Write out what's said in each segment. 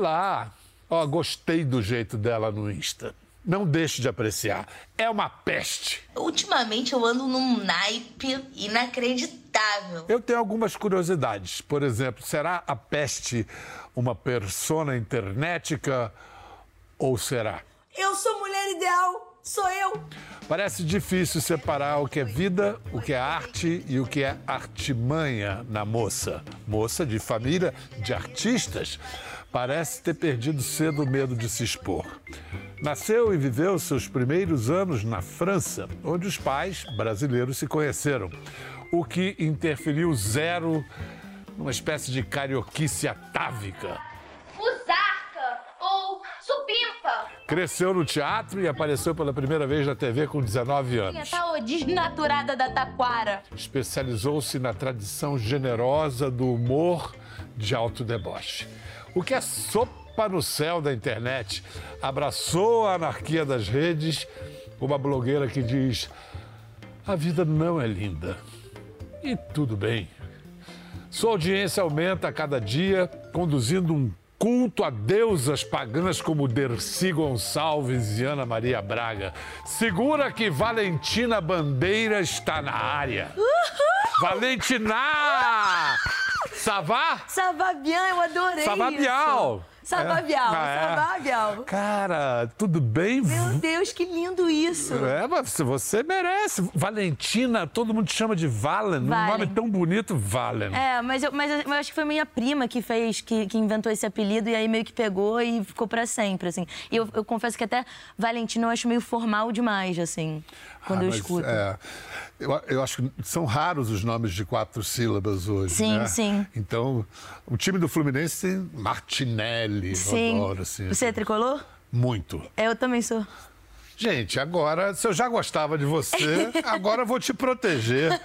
Olá! Ó, gostei do jeito dela no Insta. Não deixe de apreciar. É uma peste. Ultimamente eu ando num naipe inacreditável. Eu tenho algumas curiosidades. Por exemplo, será a peste uma persona internética ou será? Eu sou mulher ideal, sou eu. Parece difícil separar o que é vida, o que é arte e o que é artimanha na moça. Moça de família de artistas. Parece ter perdido cedo o medo de se expor. Nasceu e viveu seus primeiros anos na França, onde os pais brasileiros se conheceram, o que interferiu zero numa espécie de carioquice atávica. Fusarca ou supimpa. Cresceu no teatro e apareceu pela primeira vez na TV com 19 anos. Tá desnaturada da taquara. Especializou-se na tradição generosa do humor de alto deboche. O que é sopa no céu da internet? Abraçou a anarquia das redes, uma blogueira que diz: a vida não é linda. E tudo bem. Sua audiência aumenta a cada dia, conduzindo um culto a deusas pagãs como Dercy Gonçalves e Ana Maria Braga. Segura que Valentina Bandeira está na área. Uhul! Valentina! Savá? Savabian, eu adorei Savabial. isso. Savabial, É. Savabial. Cara, tudo bem? Meu Deus, que lindo isso. É, mas você merece. Valentina, todo mundo chama de Valen. Um Valen. nome tão bonito, Valen. É, mas eu, mas eu acho que foi minha prima que fez, que, que inventou esse apelido e aí meio que pegou e ficou pra sempre, assim. E eu, eu confesso que até Valentina eu acho meio formal demais, assim, quando Ah, eu mas, escuto. é, eu, eu acho que são raros os nomes de quatro sílabas hoje. Sim, né? sim. Então, o time do Fluminense tem Martinelli. Sim. Eu adoro, assim. Você é tricolor? Muito. É, eu também sou. Gente, agora, se eu já gostava de você, agora eu vou te proteger.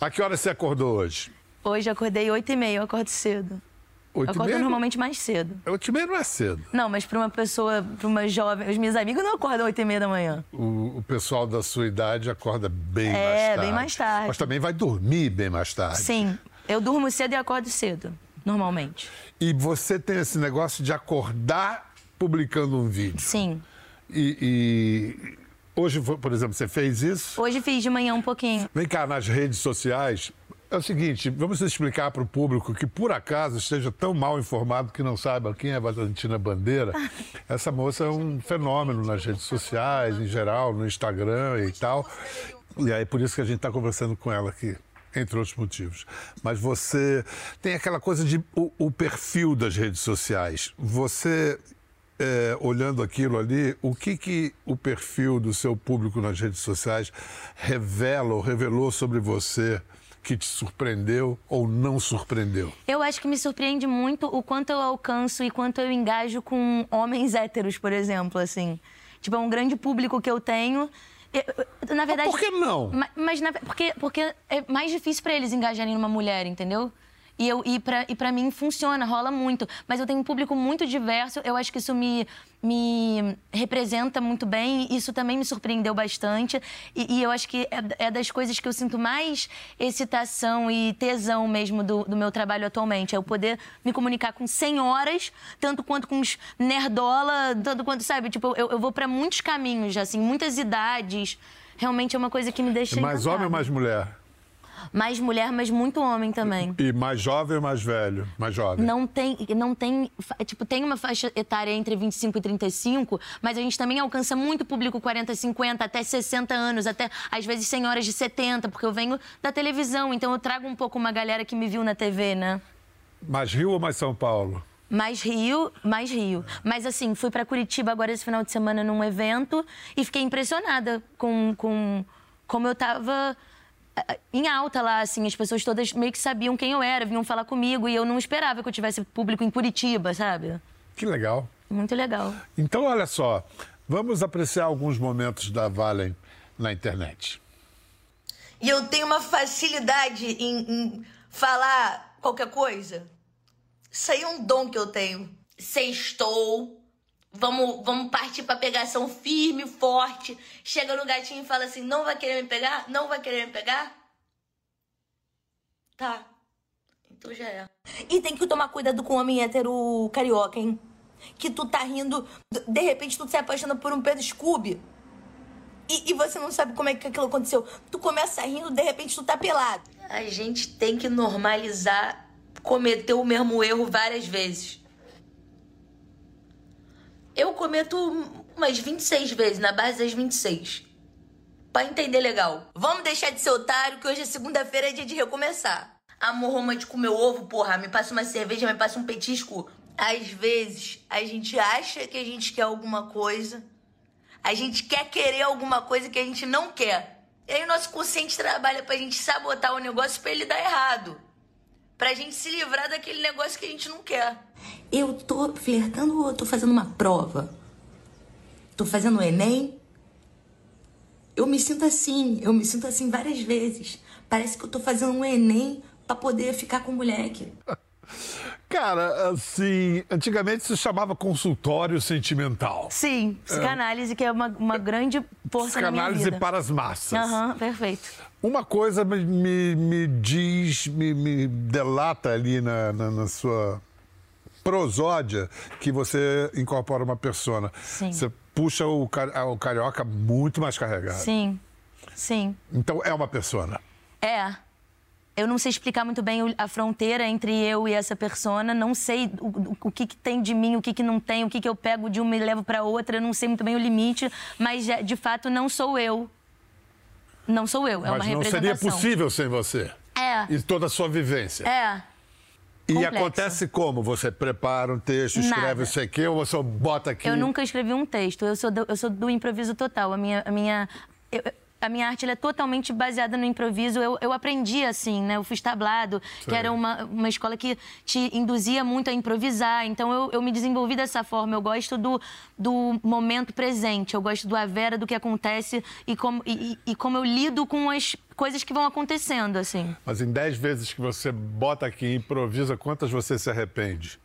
A que hora você acordou hoje? Hoje acordei 8 e meia, eu acordo cedo. Oito e acordo meia? normalmente mais cedo. Oito e meia não é cedo. Não, mas pra uma pessoa, pra uma jovem, os meus amigos não acordam 8 e meia da manhã. O, o pessoal da sua idade acorda bem É, mais tarde. bem mais tarde. Mas também vai dormir bem mais tarde. Sim, eu durmo cedo e acordo cedo, normalmente. E você tem esse negócio de acordar publicando um vídeo. Sim. E, e hoje, por exemplo, você fez isso? Hoje fiz de manhã um pouquinho. Vem cá, nas redes sociais. É o seguinte, vamos explicar para o público que, por acaso, esteja tão mal informado que não saiba quem é Valentina Bandeira. Essa moça é um fenômeno nas redes sociais, em geral, no Instagram e tal. E aí, por isso que a gente está conversando com ela aqui, entre outros motivos. Mas você tem aquela coisa de o, o perfil das redes sociais. Você é, olhando aquilo ali, o que, que o perfil do seu público nas redes sociais revela ou revelou sobre você que te surpreendeu ou não surpreendeu? Eu acho que me surpreende muito o quanto eu alcanço e quanto eu engajo com homens héteros, por exemplo, assim. Tipo, é um grande público que eu tenho. Eu- na verdade. por que não? Ma- Mas, na- porque, porque é mais difícil pra eles engajarem numa mulher, entendeu? E, eu, e, pra, e pra mim funciona, rola muito. Mas eu tenho um público muito diverso, eu acho que isso me, me representa muito bem, isso também me surpreendeu bastante. E, e eu acho que é, é das coisas que eu sinto mais excitação e tesão mesmo do, do meu trabalho atualmente. É eu poder me comunicar com senhoras, tanto quanto com os nerdola, tanto quanto, sabe? Tipo, eu, eu vou pra muitos caminhos, assim, muitas idades. Realmente é uma coisa que me deixa mais homem ou encantada. mais mulher? Mais mulher, mas muito homem também. E mais jovem ou mais velho? Mais jovem. Não tem, não tem, tipo, tem uma faixa etária entre 25 e 35, mas a gente também alcança muito público 40, 50, até 60 anos, até às vezes senhoras de 70, porque eu venho da televisão, então eu trago um pouco uma galera que me viu na TV, né? Mais Rio ou mais São Paulo? Mais Rio, mais Rio. Mas assim, fui pra Curitiba agora esse final de semana num evento e fiquei impressionada com, com como eu tava em alta lá, assim, as pessoas todas meio que sabiam quem eu era, vinham falar comigo e eu não esperava que eu tivesse público em Curitiba, sabe? Que legal. Muito legal. Então, olha só, vamos apreciar alguns momentos da Valen na internet. E eu tenho uma facilidade em, em falar qualquer coisa. Isso aí é um dom que eu tenho. Sextou. Vamos, vamos partir pra pegação firme, forte. Chega no gatinho e fala assim: não vai querer me pegar? Não vai querer me pegar? Tá. Então já é. E tem que tomar cuidado com o homem hétero carioca, hein? que tu tá rindo, de repente tu se apaixona por um Pedro Scooby. E, e, você não sabe como é que aquilo aconteceu. Tu começa rindo, de repente tu tá pelado. A gente tem que normalizar cometer o mesmo erro várias vezes. Eu cometo umas 26 vezes, na base das 26. Pra entender legal. Vamos deixar de ser otário, que hoje é segunda-feira, é dia de recomeçar. Amor romântico, meu ovo, porra, me passa uma cerveja, me passa um petisco. Às vezes, a gente acha que a gente quer alguma coisa, a gente quer querer alguma coisa que a gente não quer. E aí o nosso consciente trabalha pra gente sabotar o negócio pra ele dar errado. Pra gente se livrar daquele negócio que a gente não quer. Eu tô flertando ou tô fazendo uma prova? Tô fazendo o Enem? Eu me sinto assim, eu me sinto assim várias vezes. Parece que eu tô fazendo um Enem pra poder ficar com o moleque. Cara, assim, antigamente se chamava consultório sentimental. Sim, psicanálise, é. que é uma, uma grande força na minha vida. Psicanálise para as massas. Aham, uhum, perfeito. Uma coisa me, me, me diz, me, me, delata ali na, na, na, sua prosódia que você incorpora uma persona. Sim. Você puxa o, o carioca muito mais carregado. Sim, sim. Então é uma persona. É eu não sei explicar muito bem a fronteira entre eu e essa persona, não sei o, o que, que, tem de mim, o que, que não tem, o que, que eu pego de uma e levo para outra, eu não sei muito bem o limite, mas de fato não sou eu. Não sou eu, é mas uma representação. Não seria possível sem você. É. E toda a sua vivência. É. E Complexo. acontece como? Você prepara um texto, escreve isso aqui, ou você bota aqui? Eu nunca escrevi um texto, eu sou do, eu sou do improviso total. A minha, a minha, eu, a minha arte é totalmente baseada no improviso. Eu, eu aprendi assim, né? Eu fiz tablado, Sim. que era uma, uma escola que te induzia muito a improvisar. Então eu, eu me desenvolvi dessa forma. Eu gosto do, do momento presente. Eu gosto do a vera, do que acontece e como, e, e como eu lido com as coisas que vão acontecendo, assim. Mas em dez vezes que você bota aqui e improvisa, quantas você se arrepende?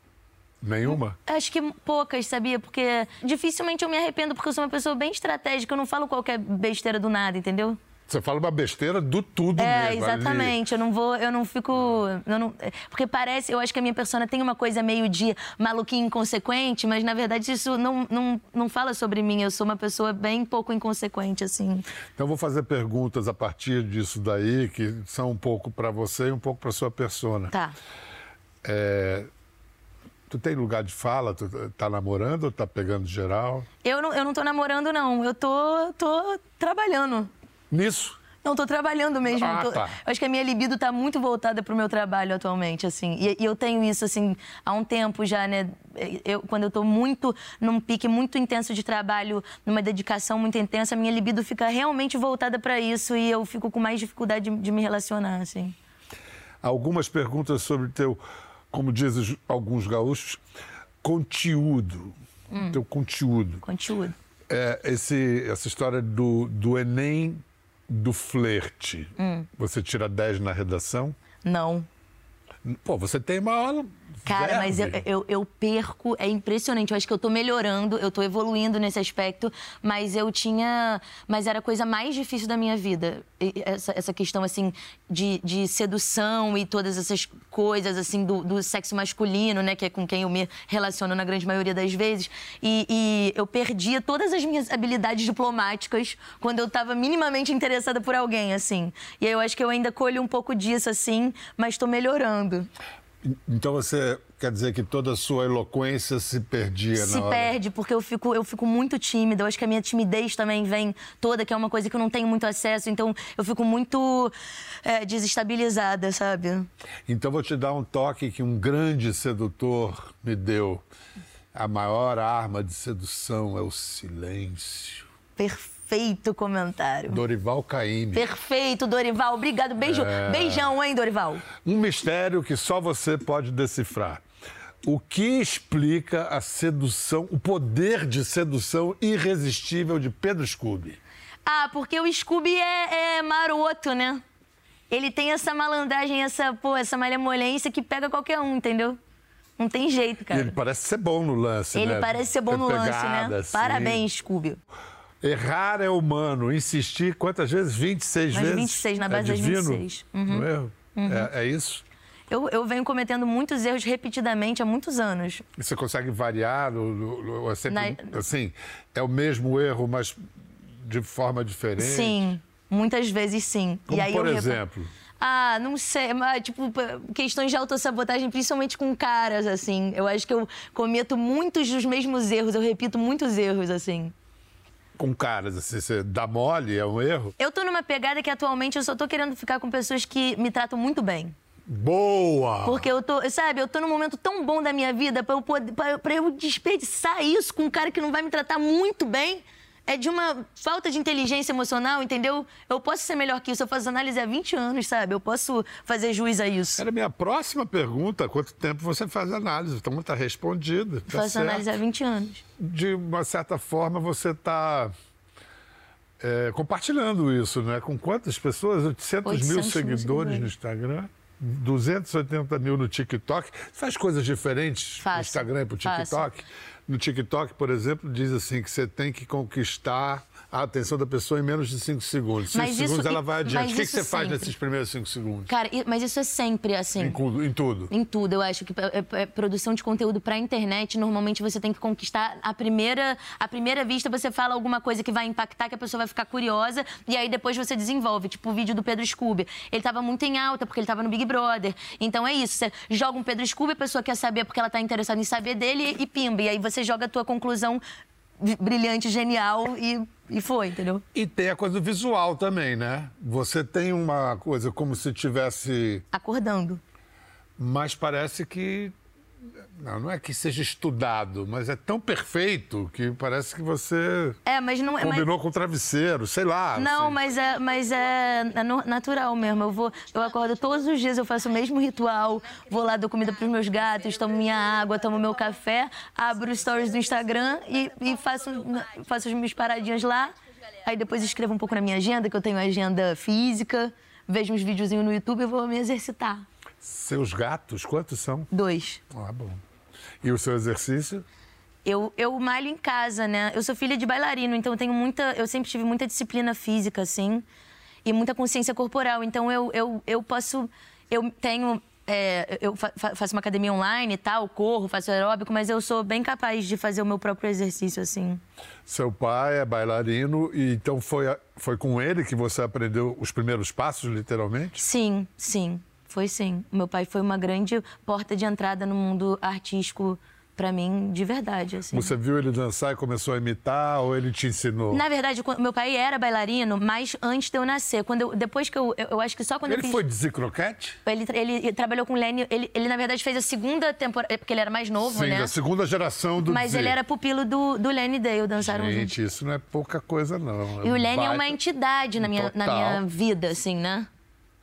Nenhuma? Acho que poucas, sabia? Porque dificilmente eu me arrependo, porque eu sou uma pessoa bem estratégica, eu não falo qualquer besteira do nada, entendeu? Você fala uma besteira do tudo é, mesmo. É, exatamente. Ali. Eu não vou, eu não fico. Eu não, porque parece, eu acho que a minha persona tem uma coisa meio de maluquinho inconsequente, mas na verdade isso não, não, não fala sobre mim. Eu sou uma pessoa bem pouco inconsequente, assim. Então vou fazer perguntas a partir disso daí, que são um pouco para você e um pouco para sua persona. Tá. É, Tu tem lugar de fala? Tu tá namorando ou tá pegando geral? Eu não, eu não tô namorando, não. Eu tô, tô trabalhando. Nisso? Não, tô trabalhando mesmo. Ah, tô... tá. Eu acho que a minha libido tá muito voltada pro meu trabalho atualmente, assim. E, e, eu tenho isso, assim, há um tempo já, né? Eu, quando eu tô muito num pique muito intenso de trabalho, numa dedicação muito intensa, a minha libido fica realmente voltada para isso e eu fico com mais dificuldade de, de me relacionar, assim. Algumas perguntas sobre teu como dizem alguns gaúchos, conteúdo. Hum. Teu conteúdo. Conteúdo. É, esse, essa história do, do Enem do flerte. Hum. Você tira 10 na redação? Não. Pô, você tem uma aula Cara, mas eu, eu, eu, perco, é impressionante. Eu acho que eu tô melhorando, eu tô evoluindo nesse aspecto, mas eu tinha. Mas era a coisa mais difícil da minha vida. Essa, essa questão, assim, de, de sedução e todas essas coisas, assim, do, do, sexo masculino, né, que é com quem eu me relaciono na grande maioria das vezes. E, e eu perdia todas as minhas habilidades diplomáticas quando eu tava minimamente interessada por alguém, assim. E aí eu acho que eu ainda colho um pouco disso, assim, mas tô melhorando. Então você quer dizer que toda a sua eloquência se perdia se na hora? Se perde, porque eu fico, eu fico muito tímida. Eu acho que a minha timidez também vem toda, que é uma coisa que eu não tenho muito acesso. Então eu fico muito é, desestabilizada, sabe? Então vou te dar um toque que um grande sedutor me deu. A maior arma de sedução é o silêncio. Perfeito perfeito comentário. Dorival Caymmi. Perfeito, Dorival. Obrigado. Beijo. É... Beijão, hein, Dorival? Um mistério que só você pode decifrar. O que explica a sedução, o poder de sedução irresistível de Pedro Scooby? Ah, porque o Scooby é, é maroto, né? Ele tem essa malandragem, essa, pô, essa malemolência que pega qualquer um, entendeu? Não tem jeito, cara. E ele parece ser bom no lance, ele né? Ele parece ser bom Tem no pegada, lance, né? Assim. Parabéns, Scooby. Errar é humano. Insistir quantas vezes? 26 Mas vezes? 26, na base é das 26. Uhum. Não é? Uhum. É, é isso? Eu, eu venho cometendo muitos erros repetidamente há muitos anos. E você consegue variar? No, é sempre, Na- Assim, é o mesmo erro, mas de forma diferente? Sim, muitas vezes sim. Como e aí por exemplo? Ah, não sei, mas tipo, questões de autossabotagem, principalmente com caras, assim. Eu acho que eu cometo muitos dos mesmos erros, eu repito muitos erros, assim. Com caras, assim, você dá mole, é um erro? Eu tô numa pegada que atualmente eu só tô querendo ficar com pessoas que me tratam muito bem. Boa! Porque eu tô, sabe, eu tô num momento tão bom da minha vida pra eu, poder, pra, pra eu desperdiçar isso com um cara que não vai me tratar muito bem. É de uma falta de inteligência emocional, entendeu? Eu posso ser melhor que isso. Eu faço análise há 20 anos, sabe? Eu posso fazer juiz a isso. Era a minha próxima pergunta. Quanto tempo você faz análise? Então está respondida. Tá faço certo. análise há 20 anos. De uma certa forma, você está compartilhando isso, né? Com quantas pessoas? 800, 800 mil seguidores seguidores. no Instagram. 280 mil no TikTok. Você faz coisas diferentes Faço, no Instagram e pro faço. No TikTok, por exemplo, diz assim que você tem que conquistar a atenção da pessoa em menos de 5 segundos. 5 Mas isso- segundos ela vai adiante. O que, que você faz sempre. nesses primeiros 5 segundos? Cara, mas isso é sempre assim. Em, em tudo. Em tudo, eu acho que é, é- é produção de conteúdo pra internet, normalmente você tem que conquistar a primeira, a primeira vista, você fala alguma coisa que vai impactar, que a pessoa vai ficar curiosa, e aí depois você desenvolve, tipo o vídeo do Pedro Scooby. Ele tava muito em alta, porque ele tava no Big Brother. Então é isso, você joga um Pedro Scooby, a pessoa quer saber porque ela tá interessada em saber dele, e pimba. E aí você joga a tua conclusão brilhante, genial, e, e foi, entendeu? E tem a coisa visual também, né? Você tem uma coisa como se tivesse. Acordando. Mas parece que. Não, não é que seja estudado, mas é tão perfeito que parece que você É, mas não é. mas- combinou com o travesseiro, sei lá. Não, assim. mas é, mas é natural mesmo. Eu vou, eu acordo todos os dias, eu faço o mesmo ritual. Vou lá, dou comida pros meus gatos, tomo minha água, tomo meu café, abro os stories do Instagram e, e faço, faço as minhas paradinhas lá. Aí depois escrevo um pouco na minha agenda, que eu tenho agenda física, vejo uns videozinhos no YouTube e vou me exercitar. Seus gatos, quantos são? Dois. Ah, bom. E o seu exercício? Eu, eu malho em casa, né? Eu sou filha de bailarino, então eu tenho muita. Eu sempre tive muita disciplina física, assim, e muita consciência corporal. Então eu, eu, eu posso. Eu tenho. é, eu fa- fa- faço uma academia online e tal, corro, faço aeróbico, mas eu sou bem capaz de fazer o meu próprio exercício, assim. Seu pai é bailarino, e então foi, foi com ele que você aprendeu os primeiros passos, literalmente? Sim, sim, foi sim. Meu pai foi uma grande porta de entrada no mundo artístico pra mim, de verdade, assim. Você viu ele dançar e começou a imitar, ou ele te ensinou? Na verdade, meu pai era bailarino, mas antes de eu nascer. Quando eu, depois que eu, eu, eu acho que só quando eu Ele fiz... foi de croquete? Ele, ele trabalhou com o Lenny. Ele, ele, na verdade, fez a segunda temporada, porque ele era mais novo, Sim, né? da segunda geração do Mas ele era pupilo do, do Lenny Dale, dançaram juntos. Gente, isso não é pouca coisa, não. E o um Lenny é uma baita- entidade na minha, na minha vida, assim, né?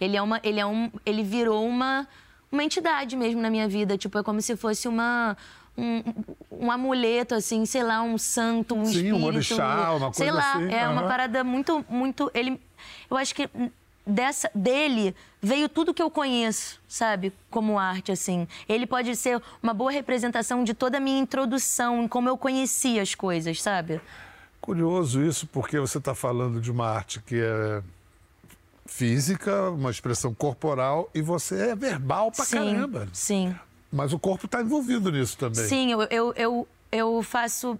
Ele é uma. Ele é um. Ele virou uma, uma entidade mesmo na minha vida. Tipo, é como se fosse uma. Um, um amuleto, assim, sei lá, um santo, um Sim, um espírito. orixá, uma Sei coisa lá, assim, é uma aham. parada muito, muito. Ele. Eu acho que dessa dele veio tudo que eu conheço, sabe? Como arte, assim. Ele pode ser uma boa representação de toda a minha introdução, em como eu conhecia as coisas, sabe? Curioso isso, porque você está falando de uma arte que é física, uma expressão corporal, e você é verbal pra sim, caramba. Sim. Mas o corpo está envolvido nisso também. Sim, eu, eu, eu, eu faço.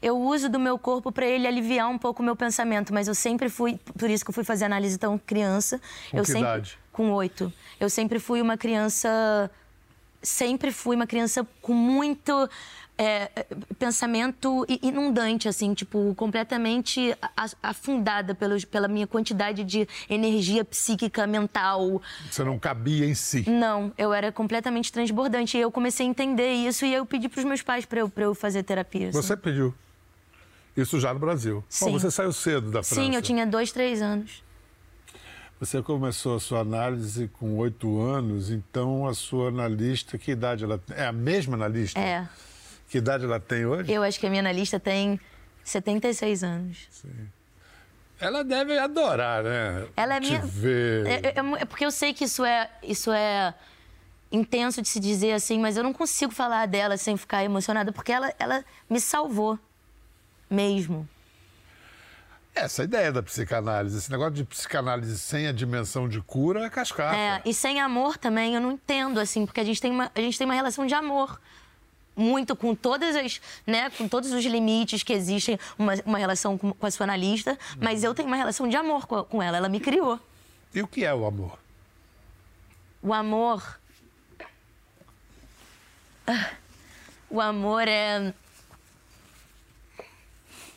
Eu uso do meu corpo para ele aliviar um pouco o meu pensamento, mas eu sempre fui. Por isso que eu fui fazer análise tão criança. Com eu sempre, idade? Com oito. Eu sempre fui uma criança. Sempre fui uma criança com muito. É, pensamento i- inundante, assim, tipo, completamente afundada pelos, pela minha quantidade de energia psíquica, mental, Você não cabia em si. não, eu era completamente transbordante. E eu comecei a entender isso e eu pedi para os meus pais para eu, pra eu fazer terapia. assim. Você pediu. Isso já no Brasil. Bom, Sim. você saiu cedo da França. Sim, eu tinha dois, três anos. Você começou a sua análise com oito anos, então a sua analista, que idade ela tem? É a mesma analista? É. Que idade ela tem hoje? Eu acho que a minha analista tem 76 anos. Ela deve adorar, né? Ela é Te minha. ver. É, é- é porque eu sei que isso é, isso é intenso de se dizer assim, mas eu não consigo falar dela sem ficar emocionada, porque ela, ela me salvou. Mesmo. Essa ideia da psicanálise, esse negócio de psicanálise sem a dimensão de cura é cascata. É, e sem amor também, eu não entendo, assim, porque a gente tem uma, a gente tem uma relação de amor. Muito com todas as, né, com todos os limites que existem, uma, uma relação com, com a sua analista, mas eu tenho uma relação de amor com, com ela, ela me criou. E o que é o amor? O amor. Ah, O amor é.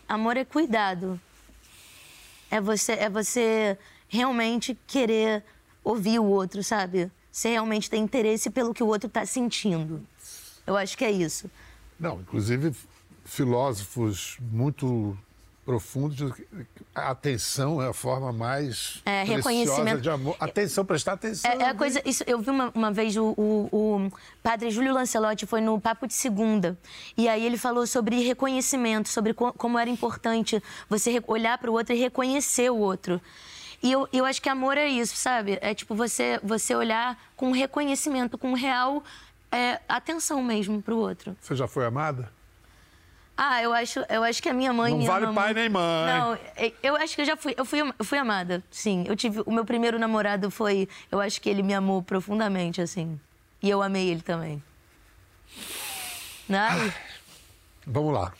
Amor é cuidado. É você, é você realmente querer ouvir o outro, sabe? Você realmente tem interesse pelo que o outro está sentindo. Eu acho que é isso. Não, inclusive filósofos muito profundos a atenção é a forma mais É, reconhecimento. de amor. Atenção, prestar atenção. É, é a coisa. Isso, eu vi uma, uma vez o, o- o padre Júlio Lancelotti foi no Papo de Segunda. E aí ele falou sobre reconhecimento, sobre co- como era importante você olhar para o outro e reconhecer o outro. E eu, eu acho que amor é isso, sabe? É tipo você, você olhar com reconhecimento, com real é, atenção mesmo para o outro. Você já foi amada? Ah, eu acho, eu acho que a minha mãe Não vale pai muito. nem mãe. Não, é- eu acho que eu já fui, eu fui, eu fui amada, sim. Eu tive, o meu primeiro namorado foi, eu acho que ele me amou profundamente, assim. E eu amei ele também. Ai, Vamos lá.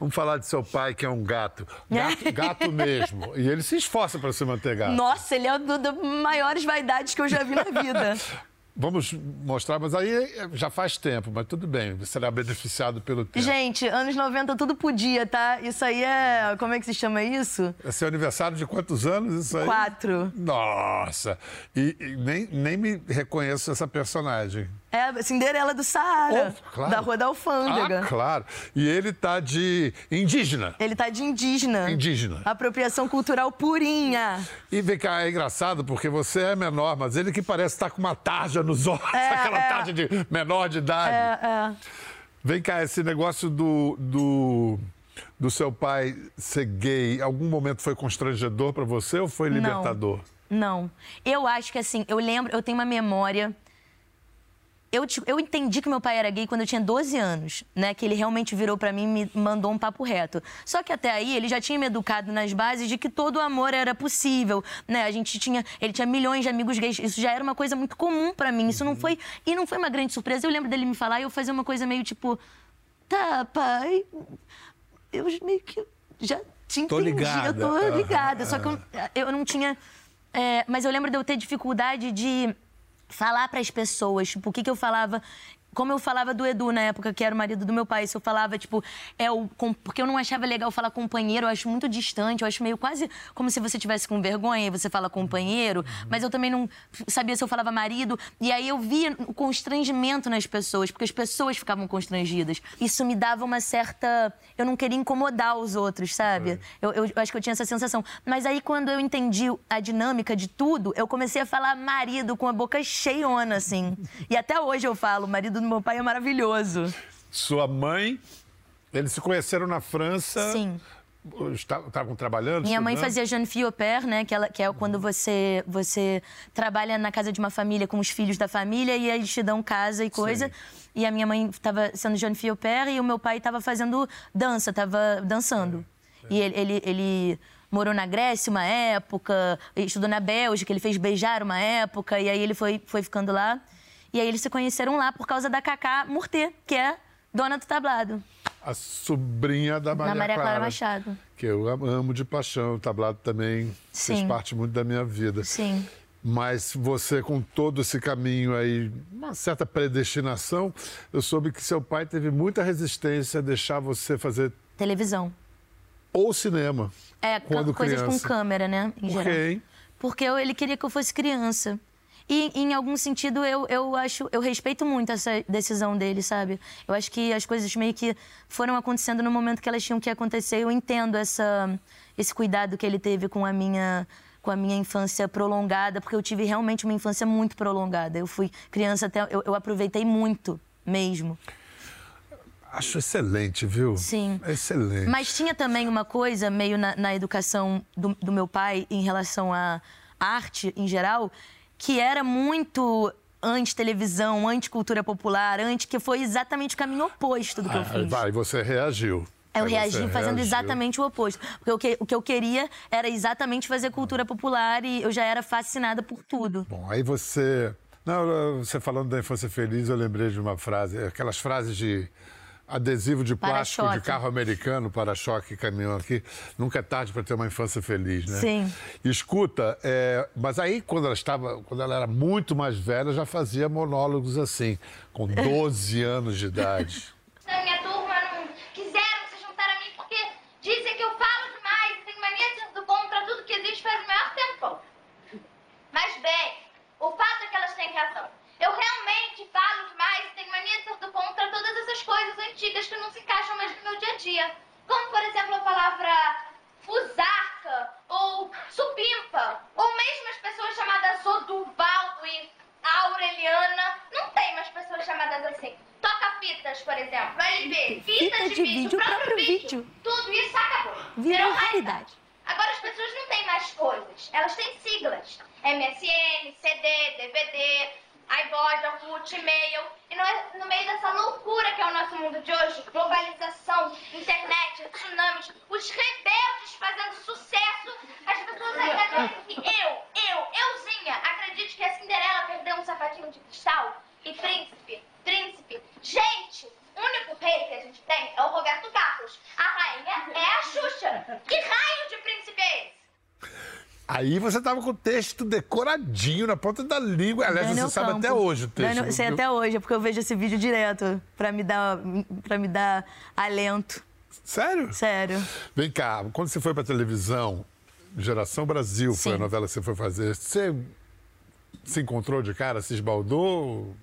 Vamos falar de seu pai, que é um gato. Gato, gato mesmo. E ele se esforça para se manter gato. nossa, ele é uma das maiores vaidades que eu já vi na vida. Vamos mostrar, mas aí já faz tempo, mas tudo bem, você será beneficiado pelo tempo. Gente, anos 90 tudo podia, tá? Isso aí é. Como é que se chama isso? É seu aniversário de quantos anos isso aí? Quatro. Nossa! E, e nem, nem me reconheço essa personagem. É a Cinderela do Saara, Oh, claro. da Rua da Alfândega. Ah, claro. E ele tá de indígena. Ele tá de indígena. Indígena. Apropriação cultural purinha. E vem cá, é engraçado porque você é menor, mas ele que parece estar com uma tarja nos olhos, aquela é. tarja de menor de idade. É, é. Vem cá, esse negócio do, do, do seu pai ser gay, algum momento foi constrangedor para você ou foi libertador? Não. Eu acho que assim, eu lembro, eu tenho uma memória. Eu, eu entendi que meu pai era gay quando eu tinha 12 anos, né? Que ele realmente virou pra mim e me mandou um papo reto. Só que até aí ele já tinha me educado nas bases de que todo amor era possível, né? A gente tinha, ele tinha milhões de amigos gays, isso já era uma coisa muito comum pra mim. Isso não foi e não foi uma grande surpresa. Eu lembro dele me falar e eu fazer uma coisa meio tipo, tá, pai, eu meio que já te Tô entendi, ligada. eu tô ligada. Só que eu, eu não tinha. é, mas eu lembro de eu ter dificuldade de falar para as pessoas, tipo, o que, que eu falava. Como eu falava do Edu na época, que era o marido do meu pai, se eu falava, tipo, é o. com- Porque eu não achava legal falar companheiro, eu acho muito distante, eu acho meio quase como se você tivesse com vergonha e você fala companheiro, mas eu também não sabia se eu falava marido. E aí eu via o constrangimento nas pessoas, porque as pessoas ficavam constrangidas. Isso me dava uma certa. Eu não queria incomodar os outros, sabe? Eu, eu acho que eu tinha essa sensação. Mas aí, quando eu entendi a dinâmica de tudo, eu comecei a falar marido com a boca cheiona, assim. E até hoje eu falo, marido do meu pai é maravilhoso. Sua mãe, eles se conheceram na França. Sim. Estavam trabalhando? Minha mãe estudando? fazia jeune fille au pair, né? Que, ela, que é quando você, você trabalha na casa de uma família com os filhos da família e eles te dão casa e coisa. E a minha mãe estava sendo jeune fille au pair e o meu pai estava fazendo dança, estava dançando. E ele, ele, ele morou na Grécia uma época, estudou na Bélgica, ele fez beijar uma época, e aí ele foi, foi ficando lá. E aí eles se conheceram lá por causa da Cacá Murtê, que é dona do tablado, A sobrinha da Maria, na Maria Clara Clara. Machado. Que eu amo de paixão. O tablado também fez Sim. parte muito da minha vida. Sim. Mas você, com todo esse caminho aí, uma certa predestinação, eu soube que seu pai teve muita resistência a deixar você fazer Televisão. ou cinema. É, quando coisas criança. com câmera, né? Em Por geral. hein? Porque ele queria que eu fosse criança. E, em algum sentido, eu, eu acho, eu respeito muito essa decisão dele, sabe? Eu acho que as coisas meio que foram acontecendo no momento que elas tinham que acontecer. Eu entendo essa, esse cuidado que ele teve com a minha com a minha infância prolongada, porque eu tive realmente uma infância muito prolongada. Eu fui criança até eu, eu aproveitei muito mesmo. Acho excelente, viu? Sim. Excelente. Mas tinha também uma coisa meio na, na educação do, do meu pai em relação à arte em geral, que era muito anti-televisão, anti-cultura popular, anti que foi exatamente o caminho oposto do que eu Ah, fiz. vai, você reagiu. Eu reagi fazendo reagiu. exatamente o oposto. Porque o que, o que eu queria era exatamente fazer cultura popular e eu já era fascinada por tudo. Bom, aí você. Não, você falando da infância feliz, eu lembrei de uma frase, aquelas frases de adesivo de plástico de carro americano, para-choque, caminhão aqui. Nunca é tarde para ter uma infância feliz, né? Sim. Escuta, é, mas aí quando ela estava, quando ela era muito mais velha, já fazia monólogos assim, com 12 anos de idade. da minha turma não quiseram se juntar a mim porque dizem que eu falo demais e tenho mania do contra tudo que existe faz o maior tempo. Mas bem, o fato é que elas têm razão. Eu realmente falo demais e tenho mania de ser do contra todas essas coisas antigas que não se encaixam mais no meu dia a dia. Como, por exemplo, a palavra fusarca ou supimpa, ou mesmo as pessoas chamadas Oduvaldo e Aureliana. Não tem mais pessoas chamadas assim. Toca-fitas, por exemplo, LP, fita, Fita de, de vídeo, vídeo, próprio próprio vídeo. vídeo. Tudo isso acabou. Virou raridade. Agora as pessoas não têm mais coisas, elas têm siglas. MSN, CD, DVD, iPod, Orkut, e-mail. E no, no meio dessa loucura que é o nosso mundo de hoje, globalização, internet, tsunamis, os rebeldes fazendo sucesso, as pessoas ainda dizem que eu, eu, euzinha, acredite que a Cinderela perdeu um sapatinho de cristal e príncipe, príncipe. Gente, o único rei que a gente tem é o Roberto Carlos. A rainha é a Xuxa. Que raio de príncipe é esse? Aí você estava com o texto decoradinho na ponta da língua. Aliás, Daniel você sabe Campo. até hoje o texto. Daniel- sei até hoje, é porque eu vejo esse vídeo direto pra me dar, pra me dar alento. Sério? Sério. Vem cá, quando você foi para televisão, Geração Brasil foi a Sim. novela que você foi fazer. Você se encontrou de cara, se esbaldou?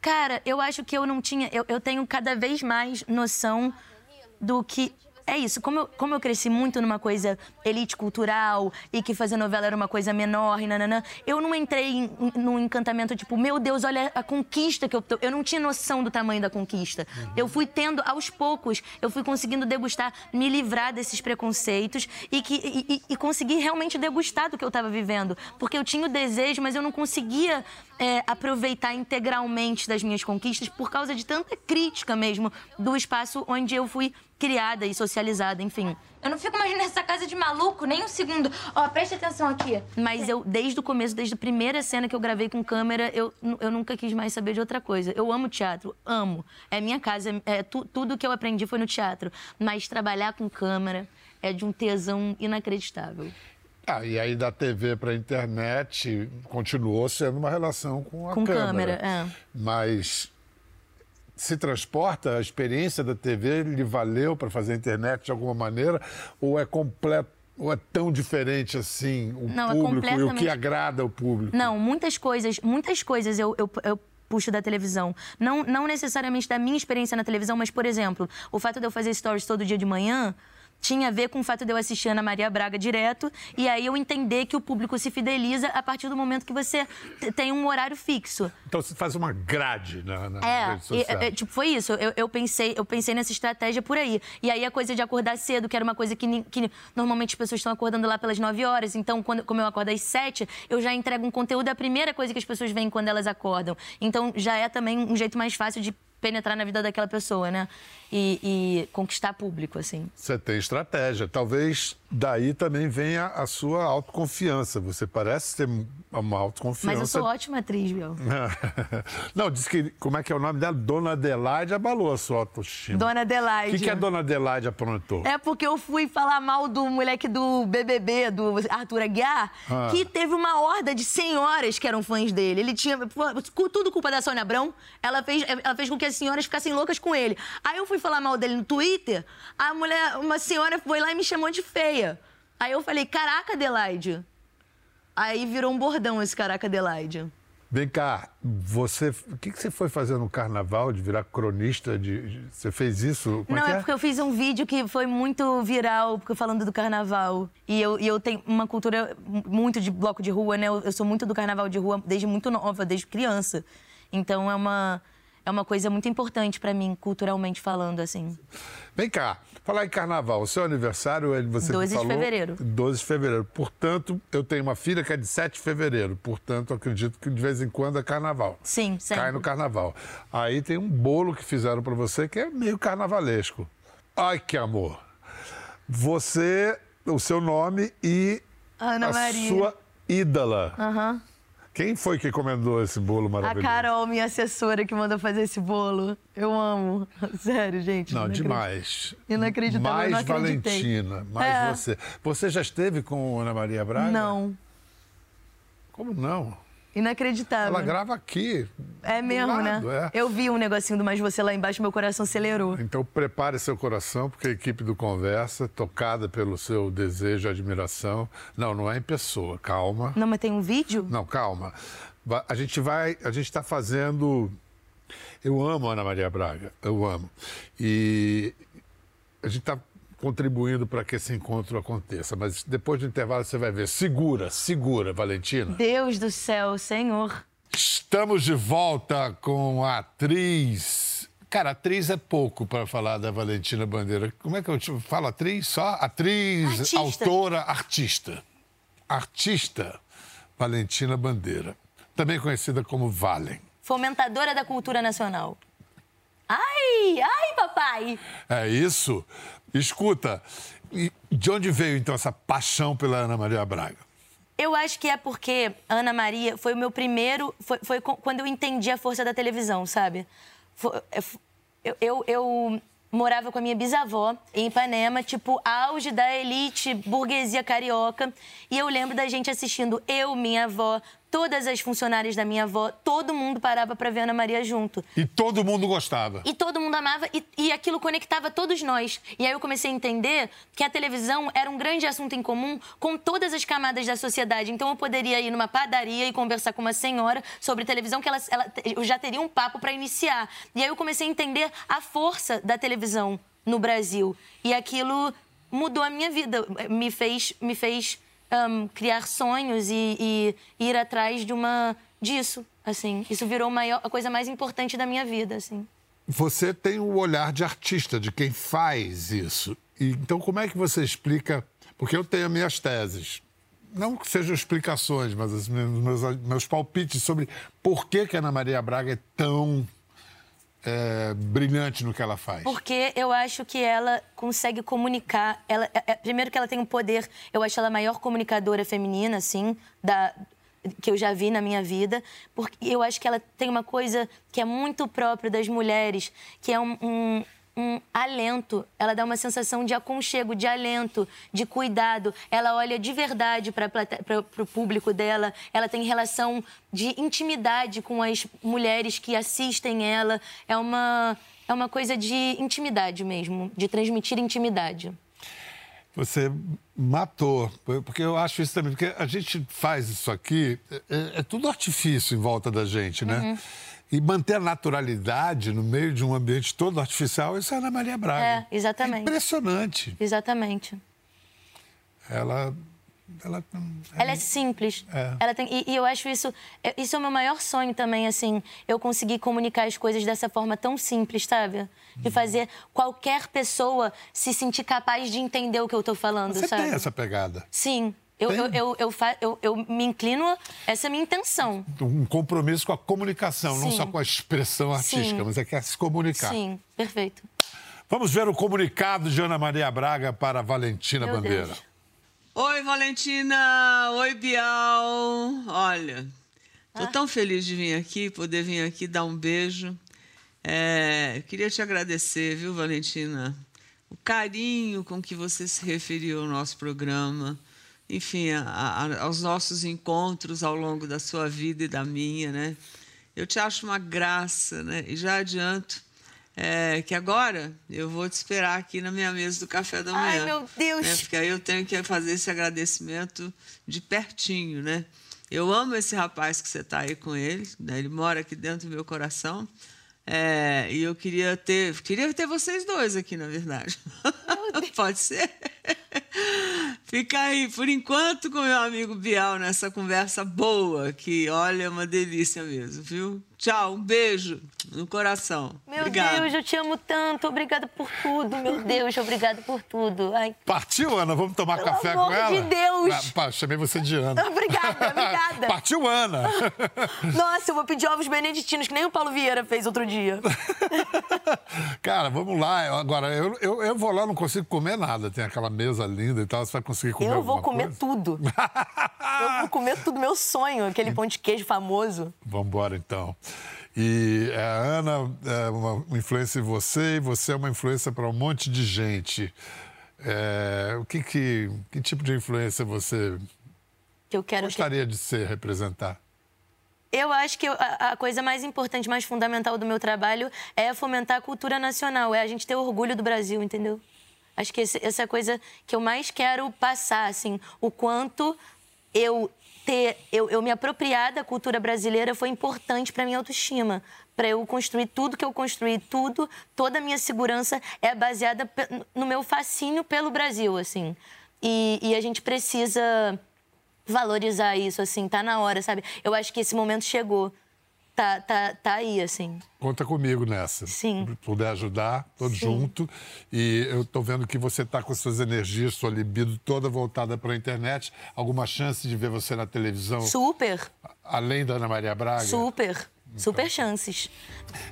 Cara, eu acho que eu não tinha. Eu, eu tenho cada vez mais noção do que. É isso, como eu, como eu cresci muito numa coisa elite cultural e que fazer novela era uma coisa menor e nananã, eu não entrei em, num encantamento tipo, meu Deus, olha a conquista que eu tô. Eu não tinha noção do tamanho da conquista. Eu fui tendo, aos poucos, eu fui conseguindo degustar, me livrar desses preconceitos e, que, e, e- e conseguir realmente degustar do que eu estava vivendo. Porque eu tinha o desejo, mas eu não conseguia é, aproveitar integralmente das minhas conquistas por causa de tanta crítica mesmo do espaço onde eu fui criada e socializada, enfim. Eu não fico mais nessa casa de maluco nem um segundo. Ó, preste atenção aqui. Mas eu, desde o começo, desde a primeira cena que eu gravei com câmera, eu, eu nunca quis mais saber de outra coisa. Eu amo teatro, amo. É minha casa, é tu- tudo que eu aprendi foi no teatro. Mas trabalhar com câmera é de um tesão inacreditável. Ah, e aí da TV para a internet continuou sendo uma relação com a Com câmera. câmera, é. Mas se transporta, a experiência da TV lhe valeu para fazer a internet de alguma maneira? Ou é completo? Ou é tão diferente assim o Não, é público e o que completamente- agrada o público? Não, muitas coisas, muitas coisas eu, eu, eu puxo da televisão. Não, não necessariamente da minha experiência na televisão, mas, por exemplo, o fato de eu fazer stories todo dia de manhã tinha a ver com o fato de eu assistir Ana Maria Braga direto e aí eu entender que o público se fideliza a partir do momento que você tem um horário fixo. Então você faz uma grade na, na É, rede social. é, tipo, foi isso. Eu, eu pensei, eu pensei nessa estratégia por aí. E aí a coisa de acordar cedo, que era uma coisa que, que normalmente as pessoas estão acordando lá pelas 9 horas. Então, quando, como eu acordo às 7, eu já entrego um conteúdo, é a primeira coisa que as pessoas veem quando elas acordam. Então, já é também um jeito mais fácil de penetrar na vida daquela pessoa, né? E, e conquistar público, assim. Você tem estratégia. Talvez daí também venha a sua autoconfiança. Você parece ter uma autoconfiança. Mas eu sou ótima atriz, viu? Não, disse que. Como é que é o nome dela? Dona Adelaide abalou a sua autoestima. Dona O Adelaide. que, que a Dona Adelaide aprontou? É porque eu fui falar mal do moleque do BBB, do Arthur Aguiar, Ah. que teve uma horda de senhoras que eram fãs dele. Ele tinha. Tudo culpa da Sônia Abrão. Ela fez, ela fez com que as senhoras ficassem loucas com ele. Aí eu fui falar mal dele no Twitter, a mulher, uma senhora foi lá e me chamou de feia. Aí eu falei, caraca, Adelaide. Aí virou um bordão esse caraca, Adelaide. Vem cá, você. O que, que você foi fazer no carnaval de virar cronista? De, você fez isso? Como Não, é é, que porque eu fiz um vídeo que foi muito viral, porque falando do carnaval. E eu, e eu tenho uma cultura muito de bloco de rua, né? Eu, eu sou muito do carnaval de rua desde muito nova, desde criança. Então é uma, é uma coisa muito importante pra mim, culturalmente falando, assim. Vem cá, falar em carnaval. O seu aniversário é você 12 de falou, fevereiro. 12 de fevereiro. Portanto, eu tenho uma filha que é de 7 de fevereiro. Portanto, acredito que de vez em quando é carnaval. Sim, Cai sempre. no carnaval. Aí tem um bolo que fizeram pra você que é meio carnavalesco. Ai, que amor. Você, o seu nome e Ana a Maria. sua ídola. Aham. Quem foi que encomendou esse bolo A maravilhoso? Carol, minha assessora, que mandou fazer esse bolo. Eu amo. Sério, gente. Não, acredito. demais. Inacreditável, Mais não. Valentina, mais É. você. Você já esteve com Ana Maria Braga? Não. Como não? Inacreditável. Ela grava aqui. É mesmo, lado, né? é. Eu vi um negocinho do Mais Você lá embaixo, meu coração acelerou. Então prepare seu coração, porque a equipe do Conversa, tocada pelo seu desejo admiração. Não, não é em pessoa, calma. Não, mas tem um vídeo? Não, calma. A gente vai. A gente está fazendo. Eu amo a Ana Maria Braga, eu amo. E a gente está contribuindo para que esse encontro aconteça. Mas depois do intervalo você vai ver. Segura, segura, Valentina. Deus do céu, Senhor. Estamos de volta com a atriz. Cara, atriz é pouco para falar da Valentina Bandeira. Como é que eu te falo atriz? Só atriz, Artista. autora, artista. Artista Valentina Bandeira, também conhecida como Valen. Fomentadora da cultura nacional. Ai, ai, papai. É isso? Escuta, de onde veio então essa paixão pela Ana Maria Braga? Eu acho que é porque Ana Maria foi o meu primeiro. Foi, foi quando eu entendi a força da televisão, sabe? É, eu, eu, eu morava com a minha bisavó em Ipanema, tipo, auge da elite burguesia carioca. E eu lembro da gente assistindo, eu, minha avó, todas as funcionárias da minha avó, todo mundo parava pra ver Ana Maria junto. E todo mundo gostava. E todo mundo amava e, e aquilo conectava todos nós. E aí eu comecei a entender que a televisão era um grande assunto em comum com todas as camadas da sociedade. Então eu poderia ir numa padaria e conversar com uma senhora sobre televisão que ela, ela eu já teria um papo para iniciar. E aí eu comecei a entender a força da televisão no Brasil. E aquilo mudou a minha vida, me fez me fez ahn, criar sonhos e, e ir atrás de uma disso, assim. Isso virou a maior, a coisa mais importante da minha vida, assim. Você tem o olhar de artista, de quem faz isso. E, então, como é que você explica? Porque eu tenho as minhas teses. Não que sejam explicações, mas meus, meus, palpites sobre por que, que Ana Maria Braga é tão é, brilhante no que ela faz. Porque eu acho que ela consegue comunicar. Ela, é- é- primeiro que ela tem um poder, eu acho ela a maior comunicadora feminina, assim, da, que eu já vi na minha vida. Porque eu acho que ela tem uma coisa que é muito própria das mulheres, que é um, um- um alento. Ela dá uma sensação de aconchego, de alento, de cuidado. Ela olha de verdade para o público dela. Ela tem relação de intimidade com as mulheres que assistem ela. É uma, é uma coisa de intimidade mesmo, de transmitir intimidade. Você matou, porque eu acho isso também, porque a gente faz isso aqui, é, é tudo artifício em volta da gente, né? Uhum. E manter a naturalidade no meio de um ambiente todo artificial, isso é Ana Maria Braga. É, exatamente. É impressionante. Exatamente. Ela. Ela, Ela é simples. É. Ela tem, e, e eu acho isso. é- Isso é o meu maior sonho também, assim. Eu conseguir comunicar as coisas dessa forma tão simples, sabe? De fazer qualquer pessoa se sentir capaz de entender o que eu tô falando, Você sabe? tem essa pegada. Sim. Eu, eu, eu, eu, fa- eu, eu me inclino, essa é a minha intenção. Um compromisso com a comunicação, não Sim. só com a expressão artística, Sim. mas é que é se comunicar. Sim, perfeito. Vamos ver o comunicado de Ana Maria Braga para Valentina Meu Bandeira. Deus. Oi, Valentina! Oi, Bial! Olha, tô Ah. tão feliz de vir aqui, poder vir aqui dar um beijo. É, queria te agradecer, viu, Valentina? O carinho com que você se referiu ao nosso programa, enfim, a- a- aos nossos encontros ao longo da sua vida e da minha, né? Eu te acho uma graça, né? E já adianto é, que agora eu vou te esperar aqui na minha mesa do café da Ai, manhã. meu Deus! né? Porque aí eu tenho que fazer esse agradecimento de pertinho, né? Eu amo esse rapaz que você está aí com ele, né? ele mora aqui dentro do meu coração. É, e eu queria ter, queria ter vocês dois aqui, na verdade. Pode ser? Fica aí, por enquanto, com meu amigo Bial nessa conversa boa, que olha, é uma delícia mesmo, viu? Tchau, um beijo no coração. Meu Obrigado. Deus, eu te amo tanto. Obrigada por tudo, meu Deus. Obrigada por tudo. Ai, Partiu, Ana? Vamos tomar Pelo café amor com ela? de Deus! Ah, pá, chamei você de Ana. Obrigada, obrigada. Partiu, Ana! Nossa, eu vou pedir ovos beneditinos, que nem o Paulo Vieira fez outro dia. Cara, vamos lá. Agora, eu, eu, eu vou lá, não consigo comer nada. Tem aquela mesa linda e tal. Você vai conseguir comer Eu vou comer coisa? tudo. Eu vou comer tudo, meu sonho, aquele pão de queijo famoso. Vamos embora, então. E é, a Ana é uma influência em você e você é uma influência para um monte de gente. É, o que, que, que tipo de influência você Que eu quero que gostaria de ser, representar? Eu acho que a coisa mais importante, mais fundamental do meu trabalho é fomentar a cultura nacional, é a gente ter orgulho do Brasil, entendeu? Acho que esse- essa é a coisa que eu mais quero passar, assim, o quanto eu ter, eu, eu me apropriar da cultura brasileira foi importante para minha autoestima, para eu construir tudo que eu construí, tudo, toda a minha segurança é baseada no meu fascínio pelo Brasil, assim. E, e a gente precisa valorizar isso, assim, tá na hora, sabe? Eu acho que esse momento chegou. Tá, tá, tá aí, assim. Conta comigo nessa. Sim. Se puder ajudar, todo Sim. junto. E eu tô vendo que você tá com suas energias, sua libido toda voltada para a internet. Alguma chance de ver você na televisão, Super, além da Ana Maria Braga? super, super chances.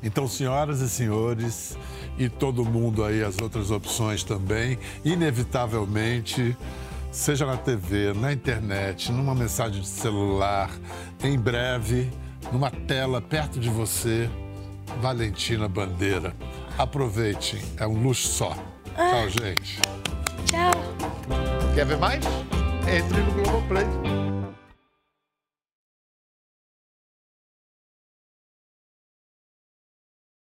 Então, senhoras e senhores, e todo mundo aí, as outras opções também, inevitavelmente, seja na TV, na internet, numa mensagem de celular, em breve, numa tela perto de você, Valentina Bandeira. Aproveite, é um luxo só. Tchau, gente. Tchau. Quer ver mais? Entre no Globoplay.